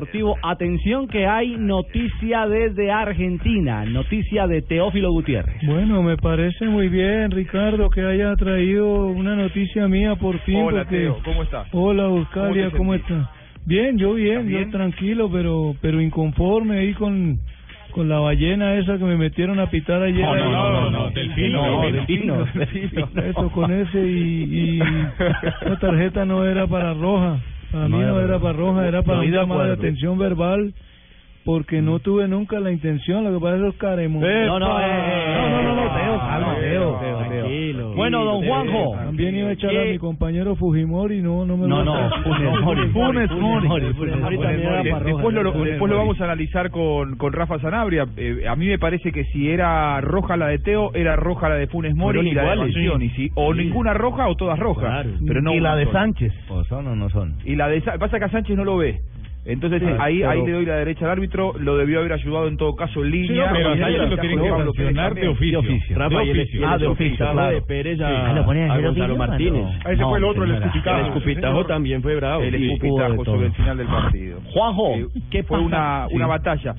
Deportivo, atención que hay noticia desde Argentina, noticia de Teófilo Gutiérrez. Bueno, me parece muy bien, Ricardo, que haya traído una noticia mía por fin. Hola, porque- Teo, ¿cómo estás? Hola, ¿Cómo Buscalia, ¿cómo sentís? estás? Bien, yo bien, ¿Estás bien? yo tranquilo, pero pero inconforme ahí con con la ballena esa que me metieron a pitar ayer. No, no, no, no, no, delfino, No, delfino, delfino. Eso, con ese y, y la tarjeta no era para roja. Para No mí no era para roja, era para un llamado de atención verbal. Porque no tuve nunca la intención, lo que pasa es los caremos. No, no, No, no, no, calma, no, Teo, Teo, Teo, tranquilo. Bueno, don Juanjo. También iba a echar a mi compañero Fujimori, no, no me No, gusta. no, Funes Mori. Mori. Después lo, después vamos a analizar con, con Rafa Sanabria. Eh, a mí me parece que si era roja la de Teo, era roja la de Funes Mori y la de sí. ¿sí? O Sí. ninguna roja o todas rojas. Claro. Pero no y la de. Sánchez. ¿O son o no son? Y la de Sa- pasa que a Sánchez no lo ve. Entonces Sí, ahí pero- ahí le doy la derecha al árbitro, lo debió haber ayudado en todo caso en línea. pero a Y Sánchez ahí lo tienen que sancionar de también. oficio. Rafa, el, oficio. Ah, de oficio, de Pérez a, Ah, a Gonzalo oficio, Martínez. mano. Ese fue el otro, el escupitajo. El escupitajo también fue bravo. El Sí, de escupitajo sobre el final del partido. Juanjo, Eh, ¿qué fue una, Sí. una batalla.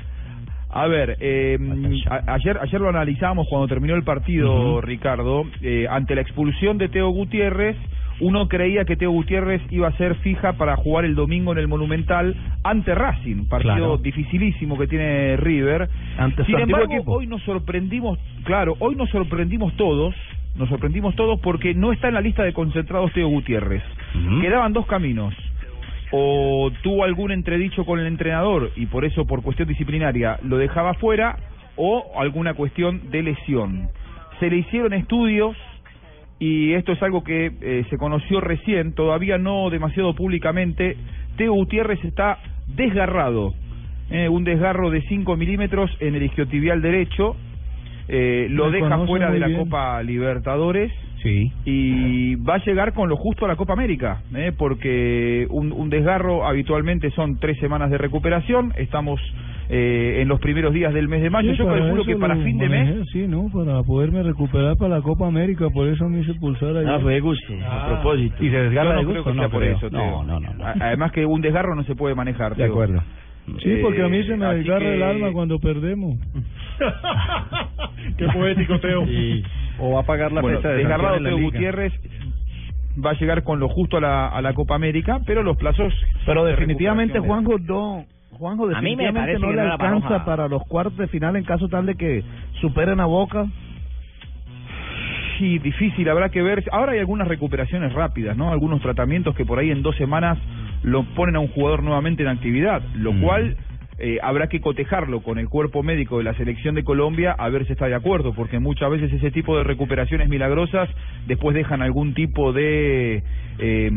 A ver, eh, a- ayer ayer lo analizamos cuando terminó el partido, Ricardo, eh, ante la expulsión de Teo Gutiérrez, uno creía que Teo Gutiérrez iba a ser fija para jugar el domingo en el Monumental ante Racing, partido Claro. dificilísimo que tiene River. Ante Sin embargo, equipo. hoy nos sorprendimos, claro, hoy nos sorprendimos todos, nos sorprendimos todos porque no está en la lista de concentrados Teo Gutiérrez. Quedaban dos caminos o tuvo algún entredicho con el entrenador y por eso por cuestión disciplinaria lo dejaba fuera o alguna cuestión de lesión. Se le hicieron estudios y esto es algo que eh, se conoció recién, todavía no demasiado públicamente. Teo Gutiérrez está desgarrado, eh, un desgarro de 5 milímetros en el isquiotibial derecho, eh, lo deja fuera de la bien. Copa Libertadores Sí. y va a llegar con lo justo a la Copa América, ¿eh? porque un, un desgarro habitualmente son tres semanas de recuperación, estamos eh, en los primeros días del mes de mayo, Sí, yo para calculo que para fin de mes, Sí, ¿no? Para poderme recuperar para la Copa América, por eso me hice pulsar ahí. Ah, fue de gusto, a propósito. ¿Y se desgarra no de creo gusto? que sea por eso, No, Teo. no, no. no. Además que un desgarro no se puede manejar. De acuerdo. Sí, porque a mí se me Eh, desgarra que- el alma cuando perdemos. Qué poético, Teo. O va a pagar la Bueno, fecha de desgarrado Teo. Gutiérrez va a llegar con lo justo a la, a la Copa América, pero los plazos... Pero de definitivamente de- Juanjo no Juanjo A mí me definitivamente parece no que le no alcanza para los cuartos de final en caso tal de que superen a Boca. Sí, difícil, habrá que ver. Ahora hay algunas recuperaciones rápidas, ¿no? Algunos tratamientos que por ahí en dos semanas lo ponen a un jugador nuevamente en actividad, lo Mm. cual eh, habrá que cotejarlo con el cuerpo médico de la selección de Colombia a ver si está de acuerdo, porque muchas veces ese tipo de recuperaciones milagrosas después dejan algún tipo de eh,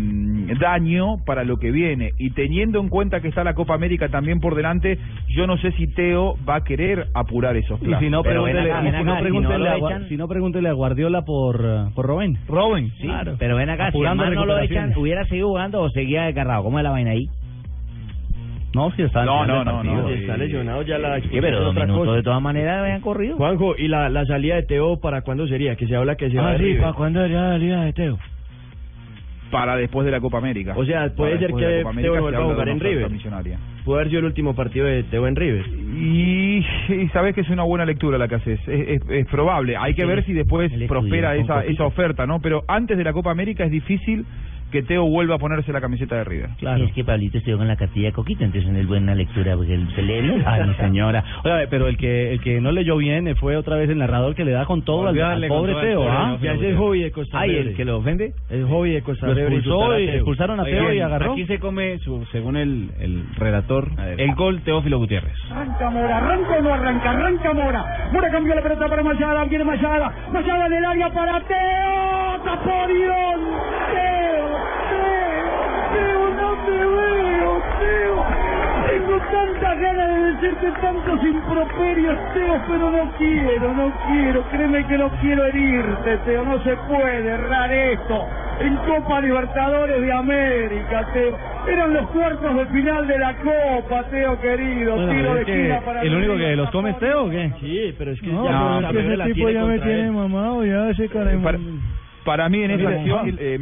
daño para lo que viene. Y teniendo en cuenta que está la Copa América también por delante, yo no sé si Teo va a querer apurar esos Y plazos. si no, Pero ven pregúntele, acá, y si no, si pregúntele no a Gua- echan- si no, pregúntele a Guardiola por, por Robin. Robin. Sí, pero ven acá, si Apurando man no lo echan. ¿hubiera seguido jugando o seguía desgarrado? ¿Cómo es la vaina ahí? No, si está No, no, no, no, Si eh, está lesionado ya la Sí, pero dos otra minutos cosa. de todas maneras habían corrido. Juanjo, ¿y la, la salida de Teo para cuándo sería? Que se habla que se va Ah, de sí. ¿para cuándo ya la liga de Teo? para después de la Copa América. O sea, puede ser que Teo vuelva a jugar en River. Puede haber sido el último partido de Teo en River. Y, y sabes que es una buena lectura la que haces, es, es- es probable. Hay que ver si después prospera esa, esa oferta, ¿no? Pero antes de la Copa América es difícil que Teo vuelva a ponerse la camiseta de River. Claro. Es que Pablito estudió con la cartilla de Coquita, entonces no es buena lectura porque él se lee bien. Ay, mi señora. Oiga, pero el que el que no leyó bien eh, fue otra vez el narrador que le da con todo al, al pobre Teo, ¿ah? Ya es hobby de Costa Ay, el que lo ofende. El hobby de Costa Lo Rica. expulsó y expulsaron a Teo y agarró. Aquí se come, su, según el, el relator, el gol Teófilo Gutiérrez. Arranca Mora, arranca o no arranca, arranca Mora. Mora cambió la pelota para Mayada, viene Mayada. Mayada en el área para Teo. Teo, no te veo, Teo. tenía ganas de decirte tantos improperios, Teo, pero no quiero, no quiero. Créeme que no quiero herirte, Teo. No se puede errar esto. En Copa Libertadores de América, Teo. Eran los cuartos de final de la Copa, Teo querido. Bueno, Tiro de esquina para ¿El único que los come es Teo o qué? Sí, pero es que No, ya pero es que ese tipo ya me tiene mamado, ya ese cara... Para, para mí en esa Mira, acción eh,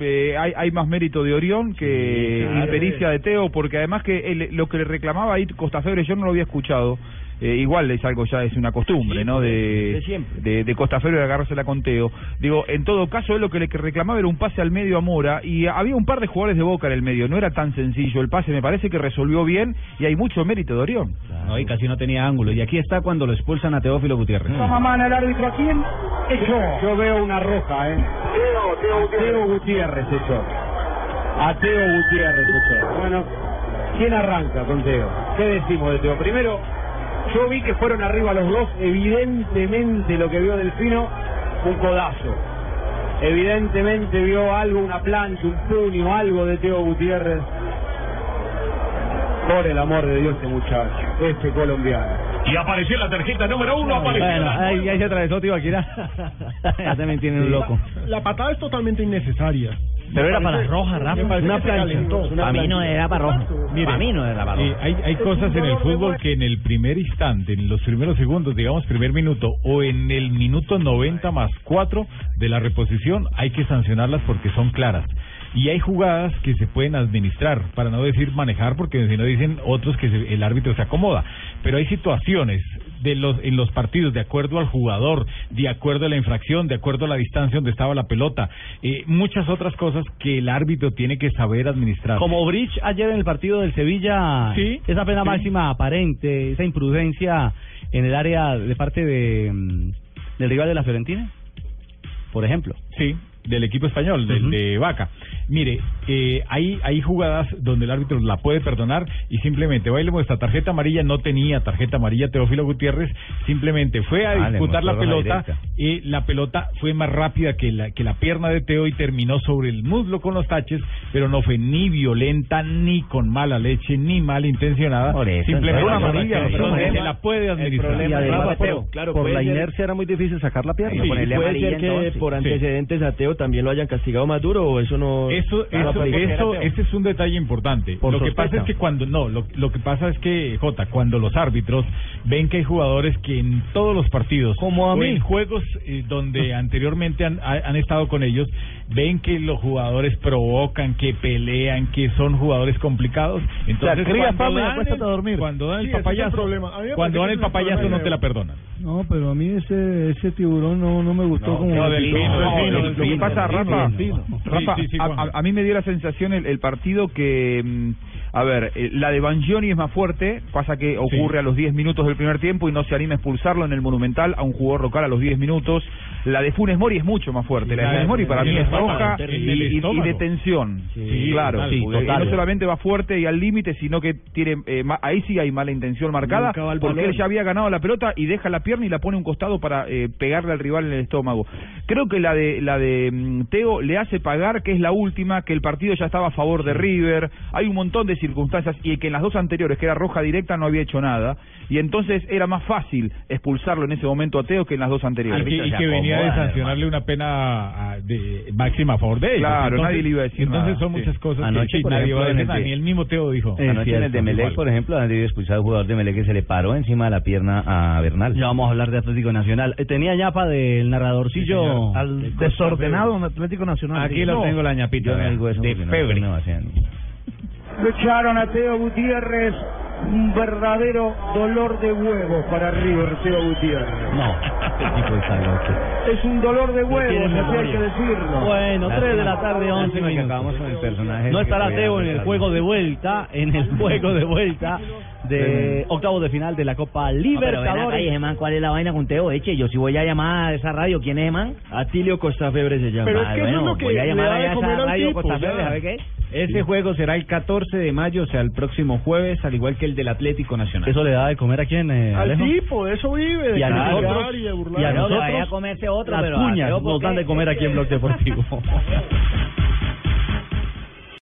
eh, hay, hay más mérito de Orión que Sí, claro. impericia de Teo, porque además que lo que le reclamaba ahí Costafebre yo no lo había escuchado. Eh, igual es algo ya, es una costumbre, Sí, ¿no? de- De, de siempre. de, de Costafebre de agarrársela con Teo. Digo, en todo caso, él lo que le reclamaba era un pase al medio a Mora, y había un par de jugadores de Boca en el medio, no era tan sencillo el pase, me parece que resolvió bien, y hay mucho mérito de Orión. No, y casi no tenía ángulo. Y aquí está cuando lo expulsan a Teófilo Gutiérrez. Mano el árbitro a quién? Echó. Yo veo una roja, ¿eh? Teo Gutiérrez. A Teo Gutiérrez. Bueno, ¿quién arranca con Teo? ¿Qué decimos de Teo? Primero, yo vi que fueron arriba los dos. Evidentemente lo que vio Delfino, un codazo. Evidentemente vio algo, una plancha, un puño, algo de Teo Gutiérrez. Por el amor de Dios, este muchacho, este colombiano. Y apareció la tarjeta número uno, apareció Bueno, la- ahí, ahí se atravesó Tibaquira. ya también tienen un loco. La patada es totalmente innecesaria. Pero era para roja, Rafa. Una plancha. Para mí no era para roja. Para mí no era para eh, roja. hay, hay cosas en el fútbol que en el primer instante, en los primeros segundos, digamos primer minuto, o en el minuto 90 más 4 de la reposición, hay que sancionarlas porque son claras. Y hay jugadas que se pueden administrar, para no decir manejar, porque si no dicen otros que se- el árbitro se acomoda. Pero hay situaciones de los en los partidos de acuerdo al jugador, de acuerdo a la infracción, de acuerdo a la distancia donde estaba la pelota, eh, muchas otras cosas que el árbitro tiene que saber administrar. Como Bridge ayer en el partido del Sevilla, Sí, esa pena sí. máxima aparente, esa imprudencia en el área de parte de mm, del rival de la Fiorentina, por ejemplo. Sí, del equipo español, del de Vaca. Mire, eh, hay, hay jugadas donde el árbitro la puede perdonar y simplemente, baile muestra tarjeta amarilla, no tenía tarjeta amarilla Teófilo Gutiérrez, simplemente fue a Ah, disputar la pelota y la pelota fue más rápida que la, que la pierna de Teo y terminó sobre el muslo con los taches, pero no fue ni violenta, ni con mala leche, ni mal intencionada. Por eso, simplemente una amarilla, el problema- se la puede administrar. problema Y de además, Rafa, Teo, claro, por la ser- inercia era muy difícil sacar la pierna. Sí, puede amarilla ser que entonces. por Sí. antecedentes a Teo también lo hayan castigado más duro o eso no. Eso, eso, eso, ese es un detalle importante. Por lo que sospecha. pasa es que cuando, no, lo, lo que pasa es que, Jota, cuando los árbitros ven que hay jugadores que en todos los partidos, Como a o mí. en juegos eh, donde anteriormente han, ha- han estado con ellos, ven que los jugadores provocan, que pelean, que son jugadores complicados. Entonces, cría cuando dan el- a dormir. Cuando dan Sí, el es el papayazo, cuando dan el papayazo no te la perdonan. No, pero a mí ese ese tiburón no no me gustó como no, del del del lo que pasa, Rafa. Rafa, Sí, sí, sí, a, mí me dio la sensación el, el partido que, mm, a ver, eh, la de Bangioni es más fuerte, pasa que ocurre a los 10 minutos del primer tiempo y no se anima a expulsarlo en el Monumental a un jugador local a los 10 minutos. La de Funes Mori es mucho más fuerte, la de La de- Funes Mori para mí es roja y, y- y de tensión. Sí, claro, total, sí, total. no solamente va fuerte y al límite, sino que tiene eh, ma- ahí sí hay mala intención marcada, porque él ya había ganado la pelota y deja la pierna y la pone a un costado para eh, pegarle al rival en el estómago. Creo que la de la de mm, Teo le hace pagar que es la última, que el partido ya estaba a favor de River, hay un montón de circunstancias y que en las dos anteriores, que era roja directa, no había hecho nada y entonces era más fácil expulsarlo en ese momento a Teo que en las dos Y anteriores. que, y que venía de sancionarle una pena ah, de máxima a favor de ellos. Claro, nadie le iba a decir Entonces nada, son sí. muchas cosas Anoche, que sí, nadie va a decir nada, ni el mismo Teo dijo. Anoche en el de Melec, por ejemplo, han debido expulsar al jugador de Melec que se le paró encima de la pierna a Bernal. Ya vamos a hablar de Atlético Nacional. Eh, Tenía ñapa del narradorcillo. Al desordenado en Atlético Nacional. Aquí lo No. tengo la ñapita. De no- febre. no echaron a Teo Gutiérrez. Un verdadero dolor de huevos para River, Teo Gutiérrez. No, este tipo está loco. Es un dolor de huevos, así hay que decirlo. Bueno, 3 de la tarde, 11 Lástima que minutos. acabamos con el personaje. No estará Teo en el juego de vuelta, en el juego de vuelta de octavo de final de la Copa Libertadores. ¿cuál es la vaina con Teo? Eche, yo sí voy a llamar a esa radio. ¿Quién es man? Atilio Costafebre se llama. Pero es que eso es lo que voy a llamar a esa radio tipo, Costa. Verde, ¿sabe qué? Ese juego será el 14 de mayo, o sea, el próximo jueves, al igual que el del Atlético Nacional. ¿Eso le da de comer a quién, eh, Al Alejo? tipo, de eso vive, de Y a criticar nosotros, y de burlar. y a No, nosotros vaya a comerse otro, las pero a cuñas Teo, ¿por nos dan de comer aquí en Blog Deportivo.